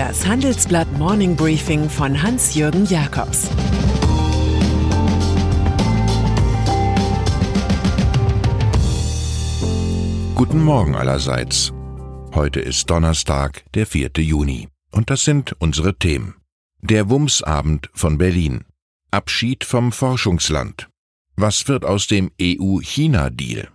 Das Handelsblatt Morning Briefing von Hans-Jürgen Jakobs Guten Morgen allerseits. Heute ist Donnerstag, der 4. Juni. Und das sind unsere Themen. Der Wumsabend von Berlin. Abschied vom Forschungsland. Was wird aus dem EU-China-Deal?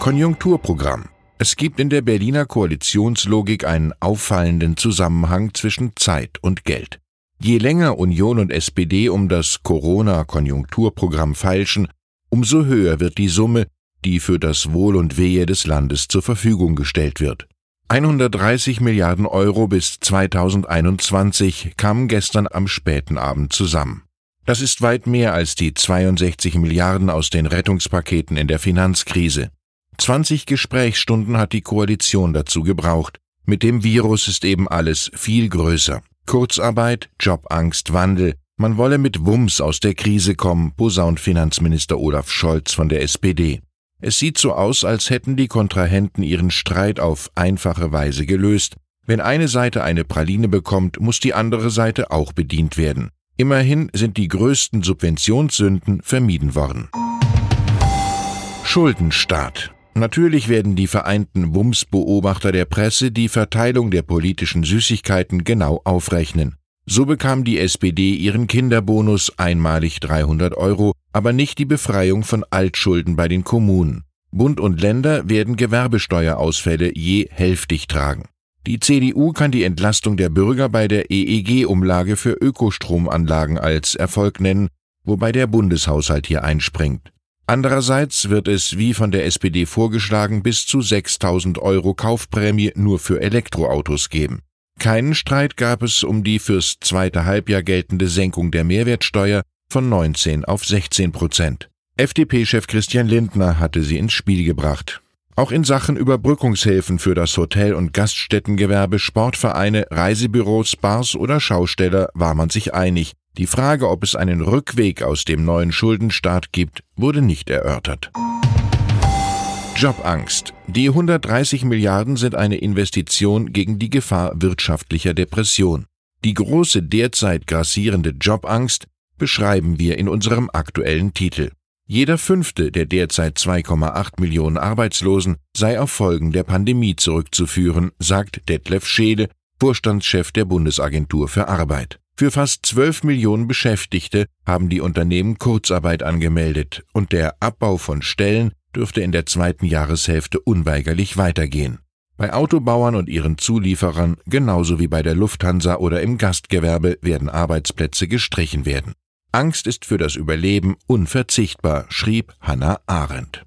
Konjunkturprogramm. Es gibt in der Berliner Koalitionslogik einen auffallenden Zusammenhang zwischen Zeit und Geld. Je länger Union und SPD um das Corona-Konjunkturprogramm feilschen, umso höher wird die Summe, die für das Wohl und Wehe des Landes zur Verfügung gestellt wird. 130 Milliarden Euro bis 2021 kamen gestern am späten Abend zusammen. Das ist weit mehr als die 62 Milliarden aus den Rettungspaketen in der Finanzkrise. 20 Gesprächsstunden hat die Koalition dazu gebraucht. Mit dem Virus ist eben alles viel größer. Kurzarbeit, Jobangst, Wandel. Man wolle mit Wumms aus der Krise kommen, posaunt Finanzminister Olaf Scholz von der SPD. Es sieht so aus, als hätten die Kontrahenten ihren Streit auf einfache Weise gelöst. Wenn eine Seite eine Praline bekommt, muss die andere Seite auch bedient werden. Immerhin sind die größten Subventionssünden vermieden worden. Schuldenstaat. Natürlich werden die vereinten Wumms-Beobachter der Presse die Verteilung der politischen Süßigkeiten genau aufrechnen. So bekam die SPD ihren Kinderbonus einmalig 300 Euro, aber nicht die Befreiung von Altschulden bei den Kommunen. Bund und Länder werden Gewerbesteuerausfälle je hälftig tragen. Die CDU kann die Entlastung der Bürger bei der EEG-Umlage für Ökostromanlagen als Erfolg nennen, wobei der Bundeshaushalt hier einspringt. Andererseits wird es, wie von der SPD vorgeschlagen, bis zu 6000 Euro Kaufprämie nur für Elektroautos geben. Keinen Streit gab es um die fürs zweite Halbjahr geltende Senkung der Mehrwertsteuer von 19 auf 16 Prozent. FDP-Chef Christian Lindner hatte sie ins Spiel gebracht. Auch in Sachen Überbrückungshilfen für das Hotel- und Gaststättengewerbe, Sportvereine, Reisebüros, Bars oder Schausteller war man sich einig, die Frage, ob es einen Rückweg aus dem neuen Schuldenstaat gibt, wurde nicht erörtert. Jobangst. Die 130 Milliarden sind eine Investition gegen die Gefahr wirtschaftlicher Depression. Die große derzeit grassierende Jobangst beschreiben wir in unserem aktuellen Titel. Jeder fünfte der derzeit 2,8 Millionen Arbeitslosen sei auf Folgen der Pandemie zurückzuführen, sagt Detlef Scheele, Vorstandschef der Bundesagentur für Arbeit. Für fast 12 Millionen Beschäftigte haben die Unternehmen Kurzarbeit angemeldet und der Abbau von Stellen dürfte in der zweiten Jahreshälfte unweigerlich weitergehen. Bei Autobauern und ihren Zulieferern, genauso wie bei der Lufthansa oder im Gastgewerbe, werden Arbeitsplätze gestrichen werden. Angst ist für das Überleben unverzichtbar, schrieb Hannah Arendt.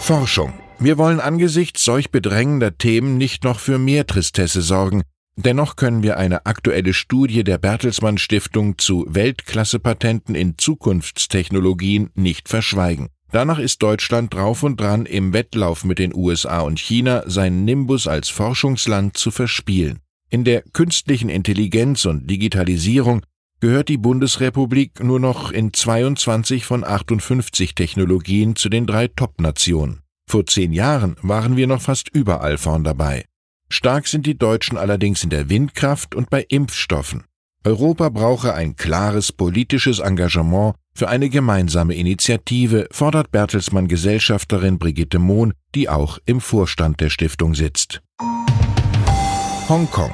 Forschung. Wir wollen angesichts solch bedrängender Themen nicht noch für mehr Tristesse sorgen, Dennoch können wir eine aktuelle Studie der Bertelsmann Stiftung zu Weltklasse-Patenten in Zukunftstechnologien nicht verschweigen. Danach ist Deutschland drauf und dran, im Wettlauf mit den USA und China seinen Nimbus als Forschungsland zu verspielen. In der künstlichen Intelligenz und Digitalisierung gehört die Bundesrepublik nur noch in 22 von 58 Technologien zu den drei Top-Nationen. Vor zehn Jahren waren wir noch fast überall vorn dabei. Stark sind die Deutschen allerdings in der Windkraft und bei Impfstoffen. Europa brauche ein klares politisches Engagement für eine gemeinsame Initiative, fordert Bertelsmann Gesellschafterin Brigitte Mohn, die auch im Vorstand der Stiftung sitzt. Hongkong.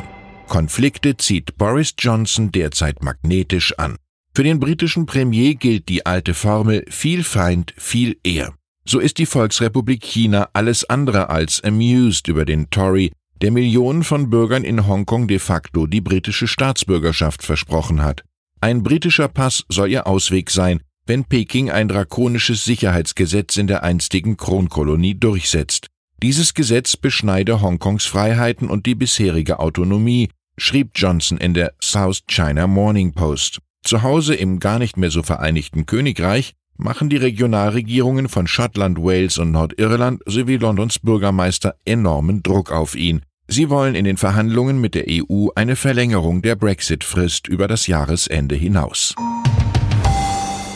Konflikte zieht Boris Johnson derzeit magnetisch an. Für den britischen Premier gilt die alte Formel viel Feind, viel Ehr. So ist die Volksrepublik China alles andere als amused über den Tory, der Millionen von Bürgern in Hongkong de facto die britische Staatsbürgerschaft versprochen hat. Ein britischer Pass soll ihr Ausweg sein, wenn Peking ein drakonisches Sicherheitsgesetz in der einstigen Kronkolonie durchsetzt. Dieses Gesetz beschneide Hongkongs Freiheiten und die bisherige Autonomie, schrieb Johnson in der South China Morning Post. Zu Hause im gar nicht mehr so vereinigten Königreich machen die Regionalregierungen von Schottland, Wales und Nordirland sowie Londons Bürgermeister enormen Druck auf ihn. Sie wollen in den Verhandlungen mit der EU eine Verlängerung der Brexit-Frist über das Jahresende hinaus.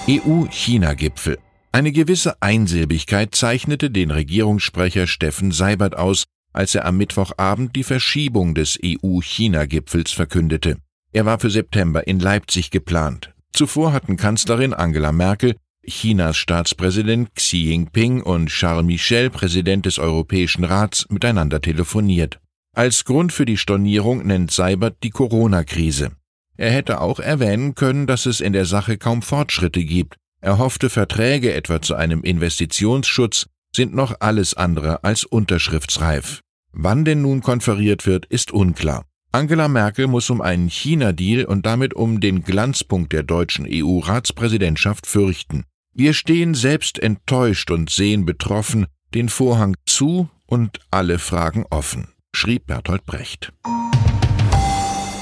EU-China-Gipfel. Eine gewisse Einsilbigkeit zeichnete den Regierungssprecher Steffen Seibert aus, als er am Mittwochabend die Verschiebung des EU-China-Gipfels verkündete. Er war für September in Leipzig geplant. Zuvor hatten Kanzlerin Angela Merkel, Chinas Staatspräsident Xi Jinping und Charles Michel, Präsident des Europäischen Rats, miteinander telefoniert. Als Grund für die Stornierung nennt Seibert die Corona-Krise. Er hätte auch erwähnen können, dass es in der Sache kaum Fortschritte gibt. Erhoffte Verträge etwa zu einem Investitionsschutz sind noch alles andere als unterschriftsreif. Wann denn nun konferiert wird, ist unklar. Angela Merkel muss um einen China-Deal und damit um den Glanzpunkt der deutschen EU-Ratspräsidentschaft fürchten. Wir stehen selbst enttäuscht und sehen betroffen den Vorhang zu und alle Fragen offen, schrieb Bertolt Brecht.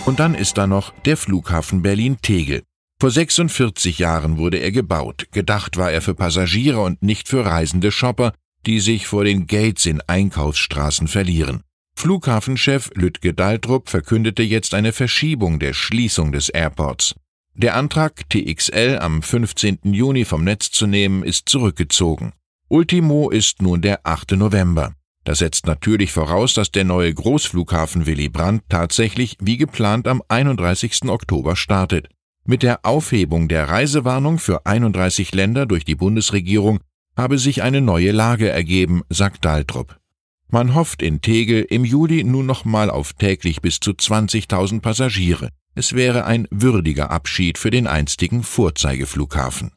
Und dann ist da noch der Flughafen Berlin-Tegel. Vor 46 Jahren wurde er gebaut. Gedacht war er für Passagiere und nicht für reisende Shopper, die sich vor den Gates in Einkaufsstraßen verlieren. Flughafenchef Lütge Daltrup verkündete jetzt eine Verschiebung der Schließung des Airports. Der Antrag, TXL am 15. Juni vom Netz zu nehmen, ist zurückgezogen. Ultimo ist nun der 8. November. Das setzt natürlich voraus, dass der neue Großflughafen Willy Brandt tatsächlich wie geplant am 31. Oktober startet. Mit der Aufhebung der Reisewarnung für 31 Länder durch die Bundesregierung habe sich eine neue Lage ergeben, sagt Daltrup. Man hofft in Tegel im Juli nun nochmal auf täglich bis zu 20.000 Passagiere. Es wäre ein würdiger Abschied für den einstigen Vorzeigeflughafen.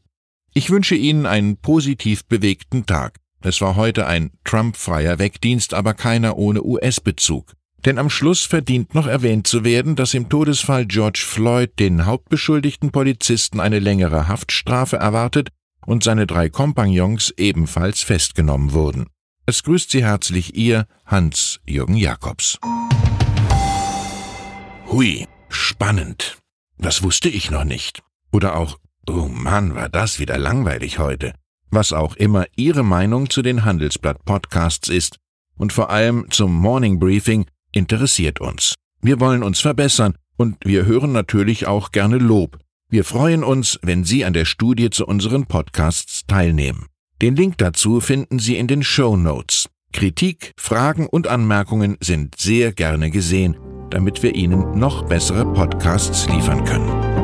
Ich wünsche Ihnen einen positiv bewegten Tag. Es war heute ein Trump-freier Wegdienst, aber keiner ohne US-Bezug. Denn am Schluss verdient noch erwähnt zu werden, dass im Todesfall George Floyd den hauptbeschuldigten Polizisten eine längere Haftstrafe erwartet und seine drei Kompagnons ebenfalls festgenommen wurden. Es grüßt Sie herzlich Ihr Hans-Jürgen Jakobs. Hui, spannend. Das wusste ich noch nicht. Oder auch, oh Mann, war das wieder langweilig heute was auch immer Ihre Meinung zu den Handelsblatt-Podcasts ist und vor allem zum Morning Briefing interessiert uns. Wir wollen uns verbessern und wir hören natürlich auch gerne Lob. Wir freuen uns, wenn Sie an der Studie zu unseren Podcasts teilnehmen. Den Link dazu finden Sie in den Show Notes. Kritik, Fragen und Anmerkungen sind sehr gerne gesehen, damit wir Ihnen noch bessere Podcasts liefern können.